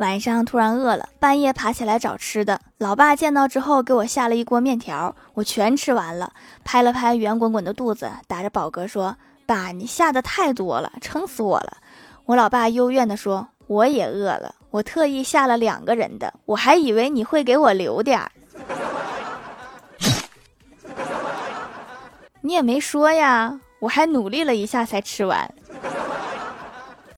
晚上突然饿了，半夜爬起来找吃的。老爸见到之后，给我下了一锅面条，我全吃完了，拍了拍圆滚滚的肚子，打着饱嗝说：“爸，你下的太多了，撑死我了。”我老爸幽怨地说：“我也饿了，我特意下了两个人的，我还以为你会给我留点儿。”你也没说呀，我还努力了一下才吃完。